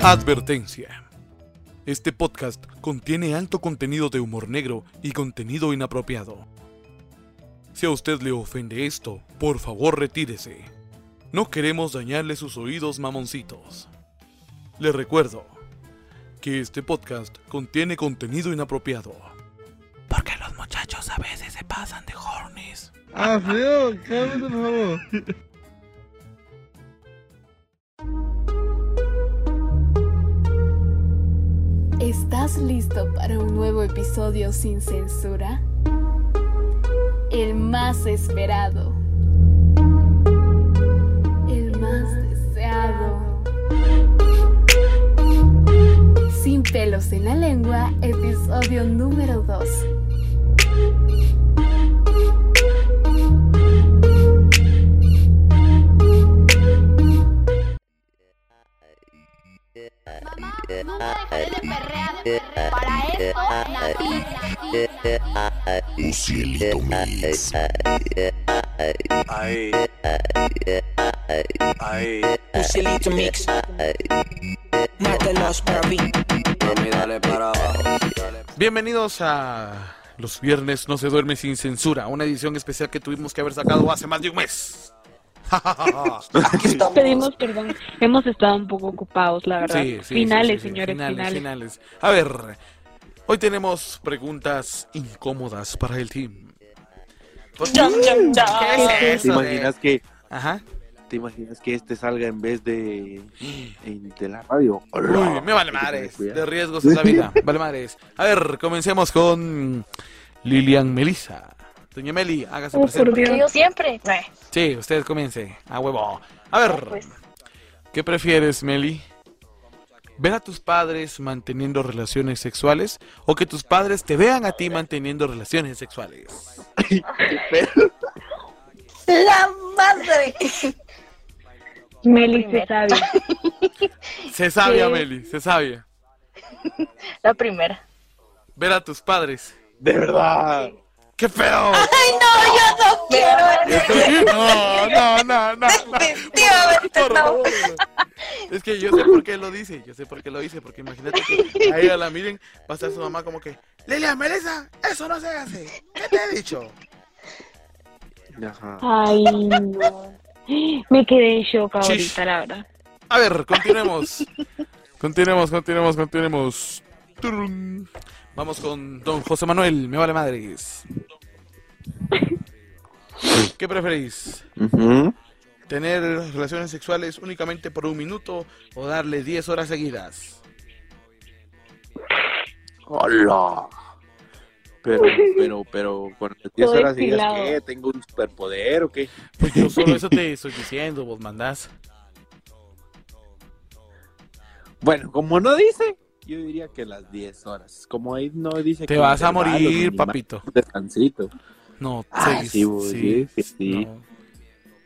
Advertencia. Este podcast contiene alto contenido de humor negro y contenido inapropiado. Si a usted le ofende esto, por favor retírese. No queremos dañarle sus oídos mamoncitos. Le recuerdo que este podcast contiene contenido inapropiado. Porque los muchachos a veces se pasan de hornies. Ah, feo, cálmate, por favor. ¿Estás listo para un nuevo episodio sin censura? El más esperado. El más deseado. Sin pelos en la lengua, episodio número 2. Para esto nací. Un cielito mix. Un cielito mix. Mátalos para mí. Mami, dale para abajo. Bienvenidos a Los Viernes No se duerme sin censura, una edición especial que tuvimos que haber sacado hace más de un mes. Pedimos perdón, hemos estado un poco ocupados, la verdad. Sí, sí, finales, sí, sí, sí, señores, finales, finales. finales. A ver, hoy tenemos preguntas incómodas para el team. ¿Por qué? Cham, cham, cham. ¿Qué es ¿Te eso? de- imaginas que, Ajá. te imaginas que este salga en vez de, en- de la radio? Uy, me vale madres. De riesgos en la vida. Vale madres. A ver, comencemos con Lilian Melissa. Doña Meli, hágase Oh, por presente. Yo siempre. Sí, usted comience. A huevo. A ver, Pues, ¿qué prefieres, Meli? ¿Ver a tus padres manteniendo relaciones sexuales o que tus padres te vean a ti manteniendo relaciones sexuales? la madre. Meli se sabe. Se sabia, Sí. Meli, se sabia. La primera. Ver a tus padres. De verdad. ¡Qué feo! Ay, no, yo no quiero. No, no, no, no. no. Definitivamente Por no. favor. Es que yo sé por qué lo dice, yo sé por qué lo dice, porque imagínate que a ella la miren, va a estar su mamá como que, Lilian, Melissa, eso no se hace. ¿Qué te he dicho? Ajá. Ay, no. Me quedé en shock Chish. ahorita, la verdad. A ver, continuemos. Continuemos, continuemos, continuemos. Vamos con don José Manuel, me vale madres. ¿Qué preferís? ¿Tener relaciones sexuales únicamente por un minuto o darle 10 horas seguidas? Hola. Pero, pero, pero, con las 10 Todo horas seguidas. ¿qué? ¿Tengo un superpoder o qué? Pues yo solo eso te estoy diciendo, vos mandás. Bueno, como no dice, yo diría que las 10 horas. Como ahí no dice Te que vas a morir, papito. Descansito. No, Ah, sí, sí, vos, sí, sí, sí. no.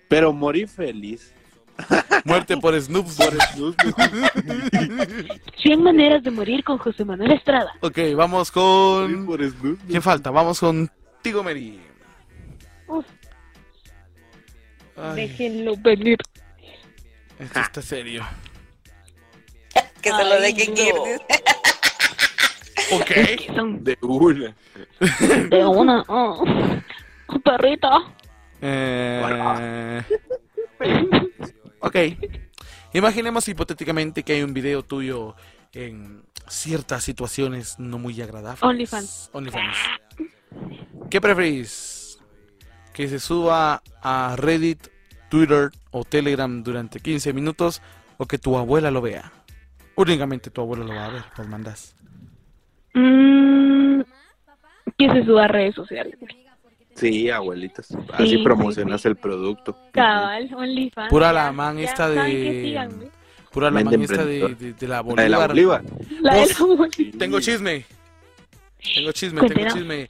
Pero morí feliz. Muerte por Snoop. Por Snoop. 100 maneras de morir con José Manuel Estrada. ok, vamos con... por Snoop. ¿Quién falta? Vamos contigo, Mary. Uf. Déjenlo venir. esto está serio. Que se lo Ay, dejen no. ir. Ok. De una. de una. oh. Perrito. Eh, ok. Imaginemos hipotéticamente que hay un video tuyo en ciertas situaciones no muy agradables. OnlyFans. OnlyFans. ¿Qué preferís? ¿Que se suba a Reddit, Twitter o Telegram durante 15 minutos o que tu abuela lo vea? Únicamente tu abuelo lo va a ver, los mandas. Mm, que se suba a redes sociales. Sí, abuelitas. Así Sí, promocionas sí, sí. el producto. Cabal, OnlyFans. Pura la man esta de... Pura la man esta de, de- de la La Bolívar. de la Bolívar. La de la Bolívar. Tengo chisme. Tengo chisme, tengo chisme.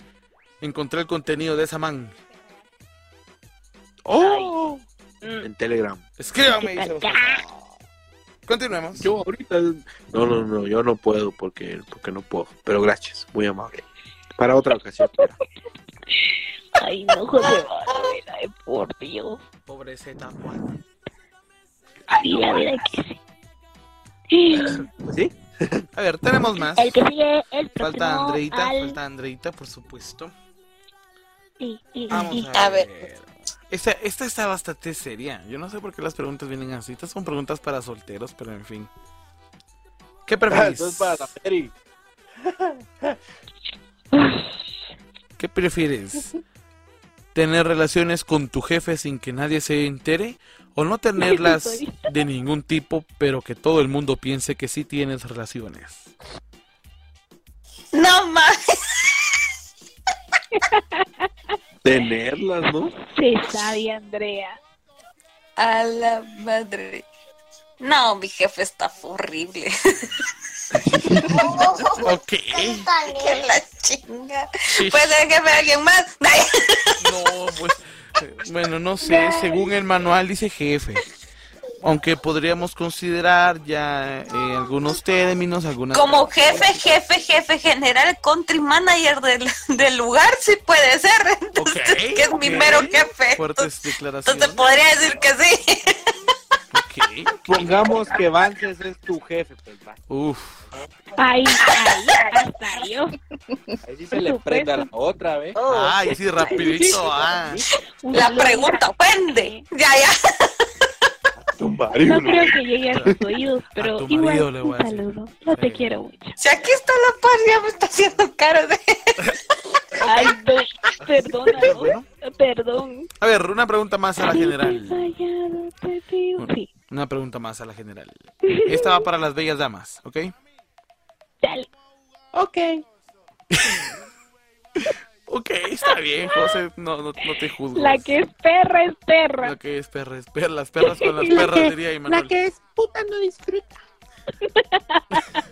Encontré el contenido de esa man. ¡Oh! Mm. En Telegram. Escríbame. Continuemos. Yo ahorita. No, no, no, yo no puedo porque, porque no puedo. Pero gracias, muy amable. Para otra ocasión. Ay, no, José Manuel, ay, por Dios. Pobre Z Juan. Sí, la verdad que sí. ¿Sí? A ver, tenemos más. El que sigue, el próximo. Falta Andreita, al- falta Andreita, por supuesto. Sí, sí, Vamos sí. a, A ver. Esta, esta está bastante seria. Yo no sé por qué las preguntas vienen así. Estas son preguntas para solteros, pero en fin. ¿Qué preferís? Entonces para la Peri. ¿Qué prefieres? ¿Tener relaciones con tu jefe sin que nadie se entere? ¿O no tenerlas de ningún tipo, pero que todo el mundo piense que sí tienes relaciones? No más. Tenerlas, ¿no? Se sabe, Andrea. A la madre. No, mi jefe está horrible. Ok. Que la chinga. Sí. Puede ser jefe de alguien más. No, pues. eh, Bueno, no sé. Según el manual dice jefe. Aunque podríamos considerar ya eh, algunos términos, algunas. Como jefe, jefe, jefe general, country manager del, del lugar, sí puede ser. Entonces, que es mi mero jefe. Fuertes declaraciones. Entonces podría decir que sí. Ok. Pongamos que Vances es tu jefe, pues va. Uf. Ahí, ahí, hasta yo. Ahí sí se le prende a la otra, ¿ves? Ay, sí, rapidito. Ah. La pregunta ofende. Ya, ya. Marido. No creo que llegue a tus oídos, pero igual marido le voy un a decir. saludo. No te quiero mucho. Si aquí está la paz, ya me está haciendo cara de. Ay. Bueno. Perdón. A ver, una pregunta más a la general. fallado, te pido- Sí, Una pregunta más a la general. Esta va para las bellas damas, ¿ok? dale. Ok. Ok, está bien, José, no, no, no te juzgo. La que es perra es perra. Lo que es perra es perra, las perras con las perras, diría Imanuel. es puta no disfruta.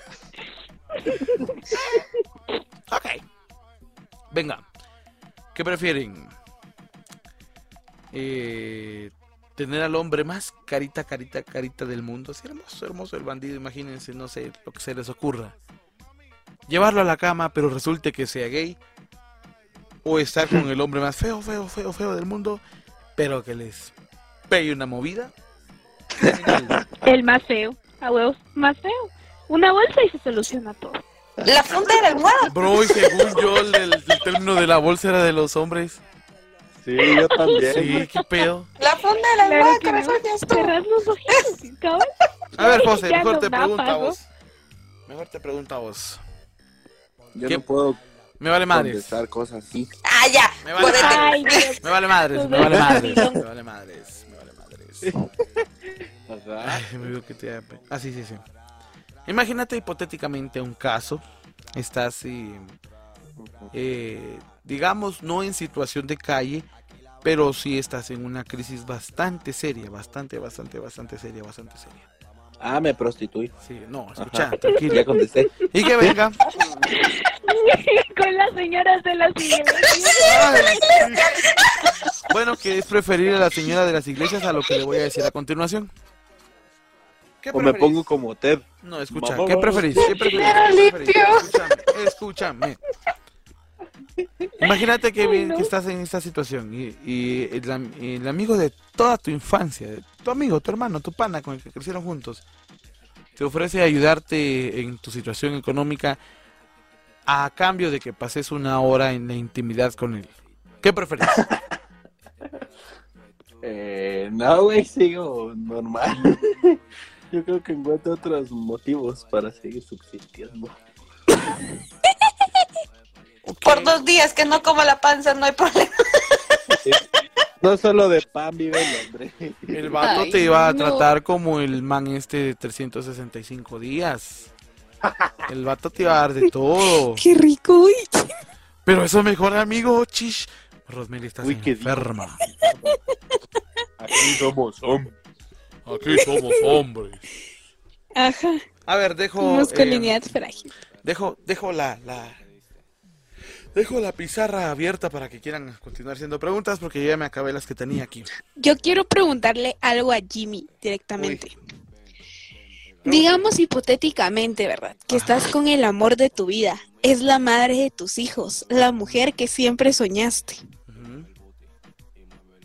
Ok. Venga. ¿Qué prefieren? Eh, tener al hombre más carita, carita, carita del mundo. Así hermoso, hermoso el bandido. Imagínense, no sé, lo que se les ocurra. Llevarlo a la cama, pero resulte que sea gay. O estar con el hombre más feo, feo, feo, feo del mundo, pero que les pegue una movida. El más feo. A huevos, más feo. Una bolsa y se soluciona todo. La funda de la almohada. Bro, y según yo, el, el término de la bolsa era de los hombres. Sí, yo también. Sí, qué pedo. La funda de la Claro almohada, que no. Cerras los ojitos, cabrón. A ver, José, mejor te pregunto a vos. Mejor te pregunto a vos. Yo ¿Qué? no puedo Me vale madres. contestar cosas así. Ah, ya. Me vale. Ay. Me vale madres, me vale madres. Me vale madres, me vale madres. Ay, me veo que te Ah, sí, sí, sí. Imagínate hipotéticamente un caso. Estás, eh, eh, digamos, no en situación de calle, pero sí estás en una crisis bastante seria, bastante, bastante, bastante seria, bastante seria. Ah, me prostituí. Sí, no, escucha, Ajá. tranquilo. Ya contesté. Y que venga. Con las señoras de las iglesias. Ay, sí. Bueno, que es preferir a la señora de las iglesias a lo que le voy a decir a continuación. ¿Qué O me pongo como Ted. No, escucha, ¿qué preferís? ¿Qué preferís? ¿Qué preferís? Escúchame, escúchame. Imagínate que, Ay, no. que estás en esta situación y, y el, el amigo de toda tu infancia, tu amigo, tu hermano, tu pana con el que crecieron juntos, te ofrece ayudarte en tu situación económica a cambio de que pases una hora en la intimidad con él. ¿Qué preferís? Eh, no, güey, sigo normal. Yo creo que encuentro otros motivos para seguir subsistiendo. Por dos días que no como la panza, no hay problema. No solo de pan vive el hombre. El vato Ay, te iba a no. tratar como el man este de 365 días. El vato te iba a dar de todo. Qué rico, uy. Pero eso mejor amigo, chish. Rosmeli, estás Uy, qué enferma. Aquí somos hombres. Aquí somos hombres. Ajá. A ver, dejo. Masculinidad eh, frágil. dejo, dejo la, la. Dejo la pizarra abierta para que quieran continuar haciendo preguntas porque ya me acabé las que tenía aquí. Yo quiero preguntarle algo a Jimmy directamente. Digamos hipotéticamente, ¿verdad? Que estás con el amor de tu vida. Es la madre de tus hijos, la mujer que siempre soñaste.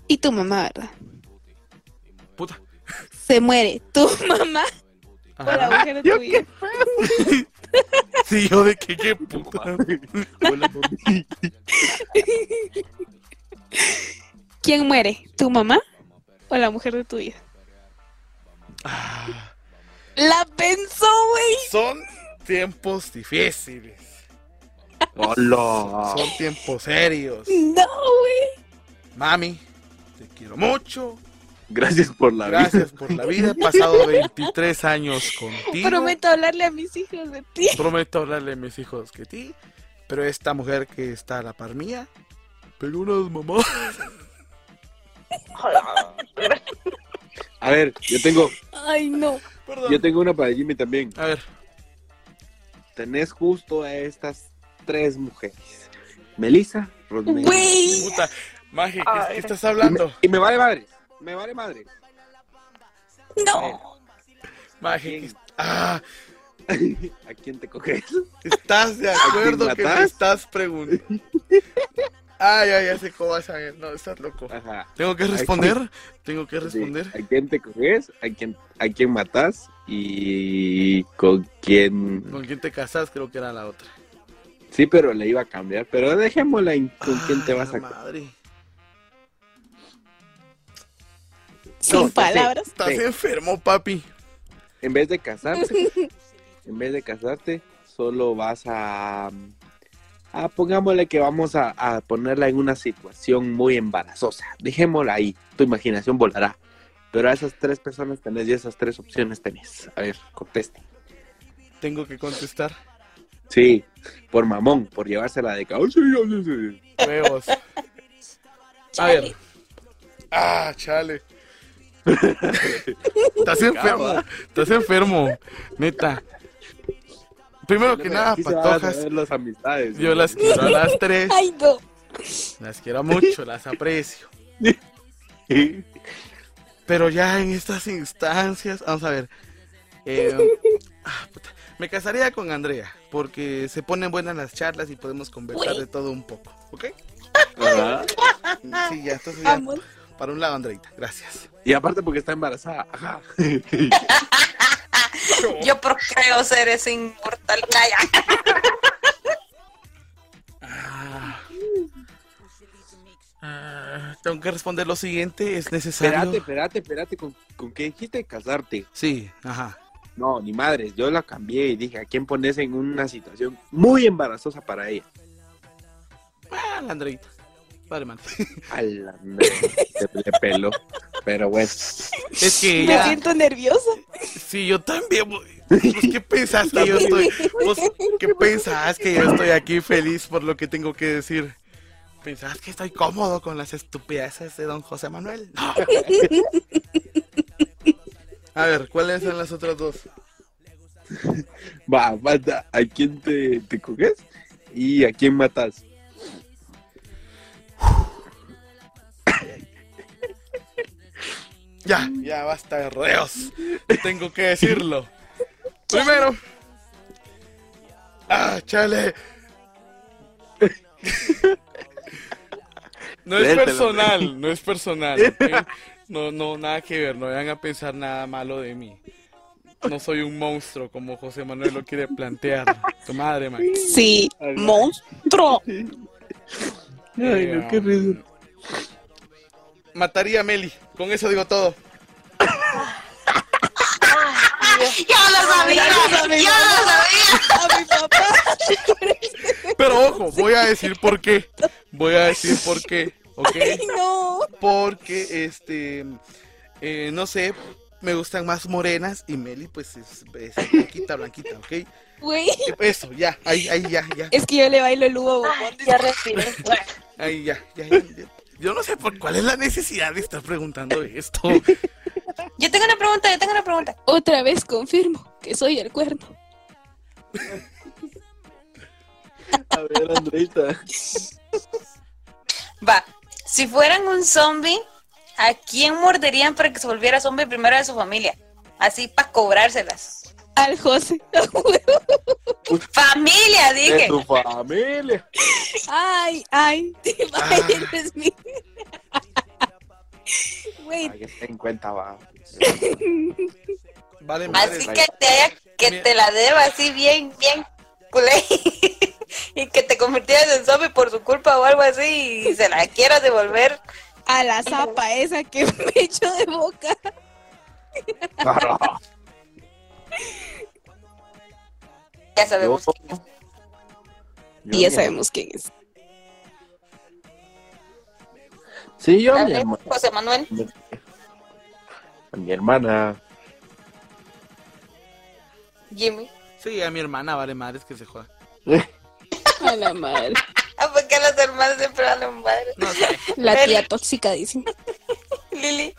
Y tu mamá, ¿verdad? Puta. Se muere. Tu mamá o la Ajá. mujer de tu vida. Sí, yo de que qué puta. ¿Quién muere? ¿Tu mamá o la mujer de tu vida? Ah, La pensó, güey. son tiempos difíciles. Hola. Son tiempos serios. No, güey. Mami, te quiero mucho. Gracias por la Gracias por la vida. He pasado 23 años contigo. Prometo hablarle a mis hijos de ti. Prometo hablarle a mis hijos que ti. Pero esta mujer que está a la par mía, pegó unas mamás. A ver, yo tengo, Ay, no. Perdón. yo tengo una para Jimmy también. A ver, Tenés justo a estas tres mujeres. Melissa, Rosemary. Güey. puta. Maje, ¿qué, qué estás hablando? Y me vale madre. Me vale madre. No. Maje, ¿qué- ah, ¿A quién te coges? ¿estás de acuerdo que me estás preguntando? Ay, ay, ya sé cómo vas a ver. No, estás loco. Ajá. ¿Tengo que responder? ¿Tengo que responder? Sí, ¿A quién te coges? ¿A quién, ¿A quién matas? ¿Y con quién? ¿Con quién te casas? Creo que era la otra. Sí, pero le iba a cambiar. Pero dejémosla en con quién te vas a madre. Sin No, palabras. Estás Sí. enfermo, papi. En vez de casarte, en vez de casarte, solo vas a... a pongámosle que vamos a, a ponerla en una situación muy embarazosa. Dejémosla ahí. Tu imaginación volará. Pero a esas tres personas tenés y esas tres opciones tenés. A ver, contesta. Tengo que contestar. Sí, por mamón, por llevársela de cabo. Sí, sí, sí. Huevos. A ver. Ah, chale. Estás enfermo. Estás enfermo. Neta. Primero que nada, patojas. las amistades. Yo las quiero a las tres. Ay, no. Las quiero mucho, las aprecio. Pero ya en estas instancias, vamos a ver. eh, ah, puta, me casaría con Andrea, porque se ponen buenas las charlas y podemos conversar de todo un poco, ¿ok? Ajá. Sí, ya, entonces ya, para un lado, Andreita, gracias. Y aparte porque está embarazada. Ajá. Yo procreo ser ese inmortal. Calla. Ah. Ah, tengo que responder lo siguiente, es necesario. Espérate, espérate, espérate. ¿Con, con qué dijiste casarte? Sí, ajá. No, ni madres. Yo la cambié y dije, ¿a quién pones en una situación muy embarazosa para ella? Ah, la Andreita. Vale, man. A la se le peló. Pero bueno. Es que Me ella. siento nerviosa. Sí, yo también. voy. Pues, ¿Qué pensás que yo estoy? Vos, ¿Qué pensás que yo estoy aquí feliz por lo que tengo que decir? ¿Pensás que estoy cómodo con las estupideces de don José Manuel? No. A ver, ¿cuáles son las otras dos? Va, mata. ¿A quién te, te coges? ¿Y a quién matas? Ya, ya basta de rodeos. Tengo que decirlo. Primero. Ah, chale. No es personal, no es personal. ¿ok? No, no, nada que ver, no vayan a pensar nada malo de mí. No soy un monstruo como José Manuel lo quiere plantear. Tu madre, man. Sí, monstruo. Ay, no, qué risa. Mataría a Meli, con eso digo todo. Yo lo sabía. A mi papá. Pero ojo, voy a decir por qué. Voy a decir por qué, ¿ok? Ay, no. Porque, este, eh, no sé, me gustan más morenas y Meli, pues, es, es blanquita, blanquita, ¿ok? Güey. Eso, ya, ahí, ahí, ya, ya, Es que yo le bailo el Ay, Bombón. ya respiré. ahí, ya, ya, ya, ya. Yo no sé por cuál es la necesidad de estar preguntando esto. Yo tengo una pregunta, yo tengo una pregunta. Otra vez confirmo que soy el cuerno. A ver, Andreita. Va, si fueran un zombie, ¿a quién morderían para que se volviera zombie primero de su familia? Así para cobrárselas. Al José. Familia, De dije. tu familia. Ay, ay. Ah. Eres mi. Güey, Para que den cuenta, va. Vale, madre. Así que te, haya- que Mira. te la deba así bien, bien culé. y que te convirtieras en zombie por su culpa o algo así y se la quieras devolver. A la zapa esa que me echó de boca. Ya sabemos. Yo- quién es. yo Y ya sabemos quién es. Sí, yo a mi hermana. José Manuel. A mi hermana. Jimmy. Sí, a mi hermana, vale, madre, es que se joda. A la madre. Ah, porque los hermanos siempre valen madre. No sé. La tía tóxica, dice. Lili.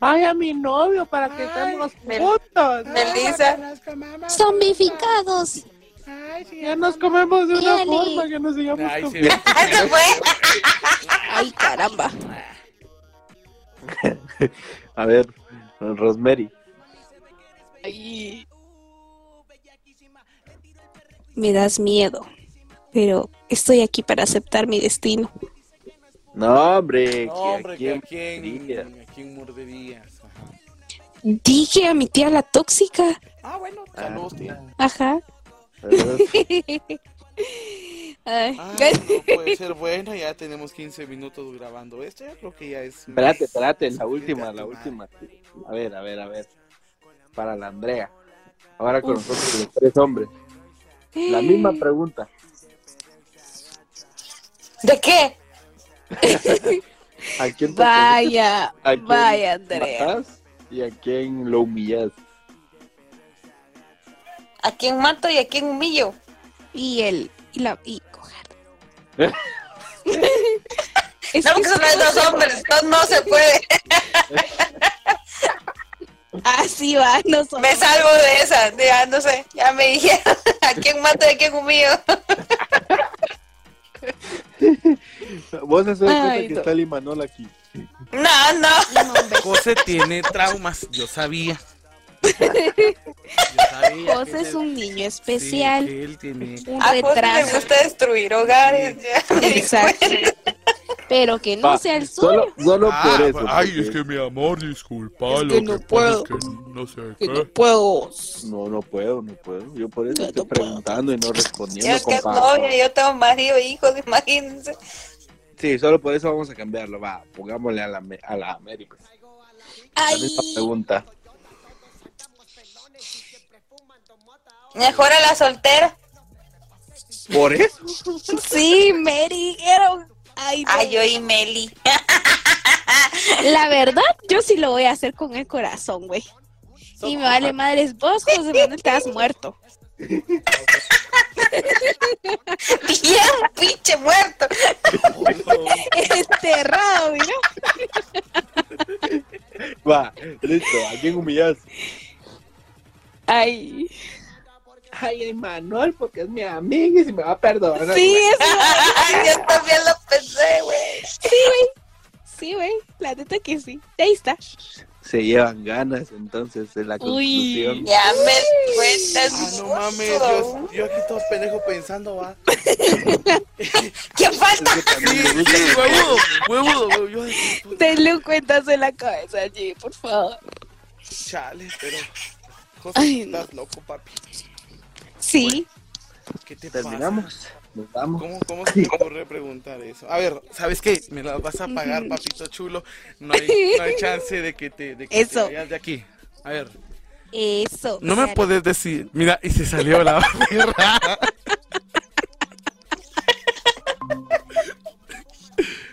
Ay, a mi novio para que estemos juntos. Melissa. Zombificados. Ya nos comemos de una forma que nos sigamos Ay, comiendo. Fue. Ay, caramba. A ver, Rosemary. Ay. Me das miedo. Pero estoy aquí para aceptar mi destino. No, hombre. No, hombre, a que a quién quién, quería. a quién morderías. Ajá. Dije a mi tía la tóxica. Ah, bueno, saludos, tía. Ajá. Ay. Ah, no puede ser bueno, ya tenemos 15 minutos grabando esto, yo creo que ya es... Espérate, espérate, la última, la última. A ver, a ver, a ver. Para la Andrea. Ahora con nosotros los tres hombres. La misma pregunta. ¿De qué? ¿A quién te Vaya, ¿A quién vaya, Andrea. y a quién lo humillas? ¿A quién mato y a quién humillo? Y el. Y la. Y coger. Es No, que porque son sí, los dos hombres, no, no se puede. Así va, no son- Me salvo de esa, ya no sé, ya me dijeron a quién mato y a quién humillo. Vos haces cuenta Ay, que no. está el Imanol aquí. No, no. José tiene traumas, yo sabía. Yo José que es un niño sí, especial, que él tiene... un A José le retraso. gusta destruir hogares. ya me di Exacto. Pero que no Va, sea el Solo, suyo. solo Ah, por eso. ay, porque- es que mi amor, disculpa, Es que no pasa puedo. es que no sé Que qué. no puedo. No, no puedo, no puedo. Yo por eso No, estoy no puedo. preguntando y no Yo respondiendo, es que es novia, yo tengo marido e hijos, imagínense. Sí, solo por eso vamos a cambiarlo. Va, pongámosle a la, a la América. La Ay, misma pregunta. Mejor a la soltera. Por eso. sí, me dijeron. Ay. Ay, yo y Meli. La verdad, yo sí lo voy a hacer con el corazón, güey. Y me vale madres, vos, José Manuel, estás muerto. Bien, pinche muerto. Enterrado, mira. Va, listo. ¿A quién humillas? Ay. Ay, Emanuel, porque es mi amiga y si me va a perdonar. Sí, eso. yo también lo pensé, güey. Sí, güey. Sí, güey. La neta que sí. Ahí está. Se llevan ganas, entonces, en la Uy. conclusión. Ya me cuentas. Ah, no mames, yo, yo aquí todo pendejo pensando, va. ¿Qué falta? Sí, que- huevudo, huevudo, huevudo. Denle un cuentazo en la cabeza allí, por favor. chale, pero... José, Ay, no. estás loco, papi. Sí. ¿Qué te pasa? Terminamos. Nos vamos. ¿Cómo, ¿Cómo se te ocurre preguntar eso? A ver, ¿sabes qué? Me la vas a pagar, papito chulo. No hay, no hay chance de que te, de que te Eso. vayas de aquí. A ver, Eso. no me Claro. puedes decir. Mira, y se salió la perra.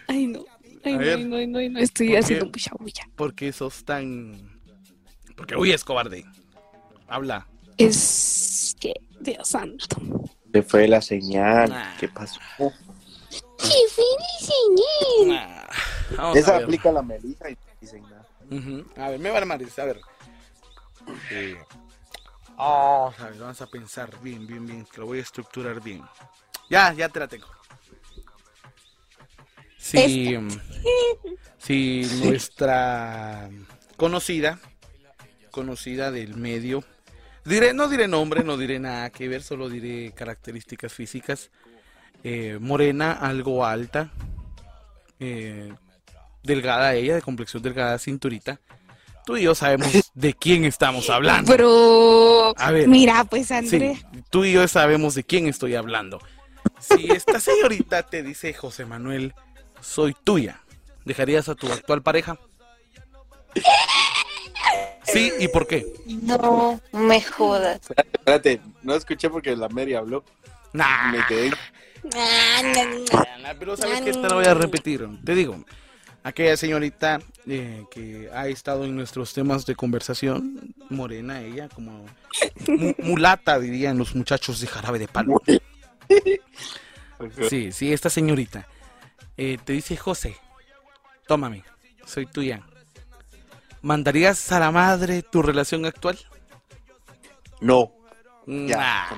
Ay, no. Ay, A no, ver. ay, no, ay, no, no. Estoy ¿Por haciendo mucha bulla. Porque sos tan. Porque huyes, cobarde. Habla. Es que, Dios santo. Se fue la señal. ¿Qué pasó? ¡Qué feliz Ah, Vamos Esa a ver. aplica la Melissa y dicen nada. Ujú. A ver, me vale madres, a ver. Oh, a ver, vamos a pensar bien, bien, bien, que lo voy a estructurar bien. Ya, ya te la tengo. Si, si nuestra conocida, conocida del medio, diré, no diré nombre, no diré nada que ver, solo diré características físicas. eh, morena, algo alta, eh, delgada ella, de complexión delgada, cinturita. Tú y yo sabemos de quién estamos hablando. A ver. Mira, pues Sí, André. tú y yo sabemos de quién estoy hablando. Si esta señorita te dice, José Manuel, soy tuya, ¿dejarías a tu actual pareja? Sí, ¿y por qué? No me jodas. Espérate, no escuché porque la Mary habló. Nah, Me quedé. Ah, na, na. nah, pero sabes que te lo voy a repetir. Te digo, aquella señorita eh, que ha estado en nuestros temas de conversación, morena ella, como mu- mulata dirían los muchachos de jarabe de palo. Sí, sí, esta señorita eh, te dice, José, tómame, soy tuya. ¿Mandarías a la madre tu relación actual? No. Mm, nah,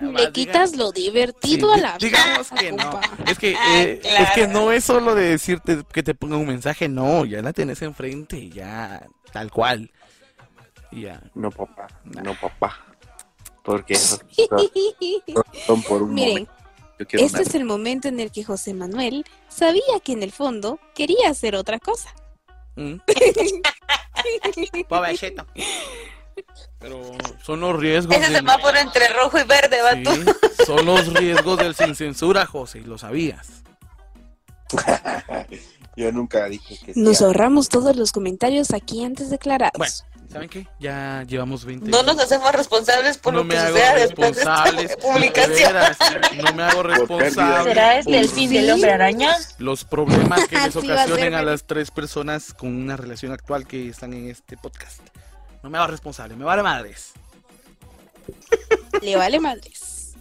Le diga- quitas lo divertido Sí, a la di- digamos que no. Es que, Ah, eh, claro. es que no es solo de decirte que te ponga un mensaje, no, ya la tenés enfrente, ya, tal cual. Ya. No, papá. No, papá. Porque son por un Miren, momento. Yo quiero este una- es el momento en el que José Manuel sabía que en el fondo quería hacer otra cosa. Mm. Pobrecito. Pero son los riesgos. Ese del- semáforo entre rojo y verde, vato. Sí, son los riesgos del sin censura, José, y lo sabías. Yo nunca dije que Nos sea. ahorramos todos los comentarios aquí antes declarados. Bueno, ¿saben qué? Ya llevamos 20 No nos hacemos responsables por No lo que suceda después de responsables. esta publicación. veras, no me hago responsable. ¿Será este el fin del hombre araña? Los problemas que les ocasionen a las tres personas con una relación actual que están en este podcast. No me hago responsable, me vale madres. Le vale madres.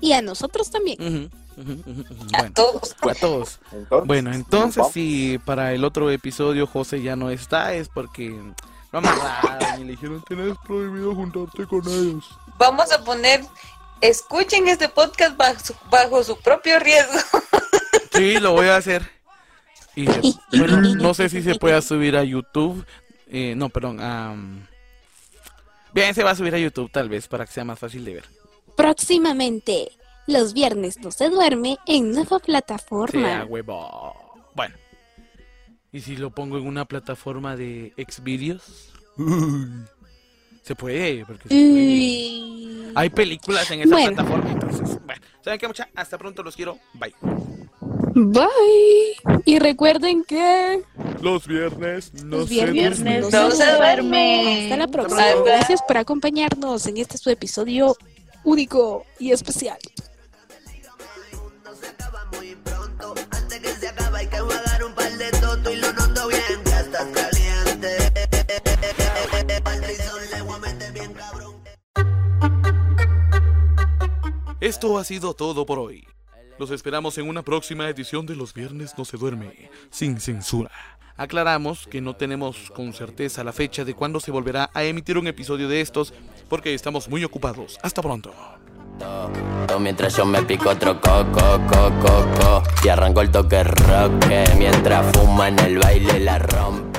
Y a nosotros también. A Bueno, todos. a todos. Entonces, Bueno, entonces si para el otro episodio José ya no está, es porque lo amarraron y le dijeron tienes prohibido juntarte con ellos. Vamos a poner, escuchen este podcast bajo su, bajo su propio riesgo. Sí, lo voy a hacer. Y bueno, no sé si se pueda subir a YouTube. Eh, no, perdón. um, Bien, se va a subir a YouTube tal vez para que sea más fácil de ver. Próximamente, los viernes no se duerme en nueva Sea plataforma. huevo. Bueno. ¿Y si lo pongo en una plataforma de Xvideos? Uy, Se puede, porque se puede. Hay películas en esa Bueno. plataforma, entonces, bueno. ¿Saben qué, mucha? Hasta pronto, los quiero. Bye. Bye. Y recuerden que Los viernes no los se viernes duermen. no No se se duerme. duerme. Hasta la próxima. Gracias por acompañarnos en este su episodio único y especial. Esto ha sido todo por hoy. Los esperamos en una próxima edición de Los Viernes No Se Duerme, sin censura. Aclaramos que no tenemos con certeza la fecha de cuándo se volverá a emitir un episodio de estos, porque estamos muy ocupados. Hasta pronto. Mientras yo me pico otro coco, coco, coco. Y arranco el toque rock Mientras fuma en el baile la rompe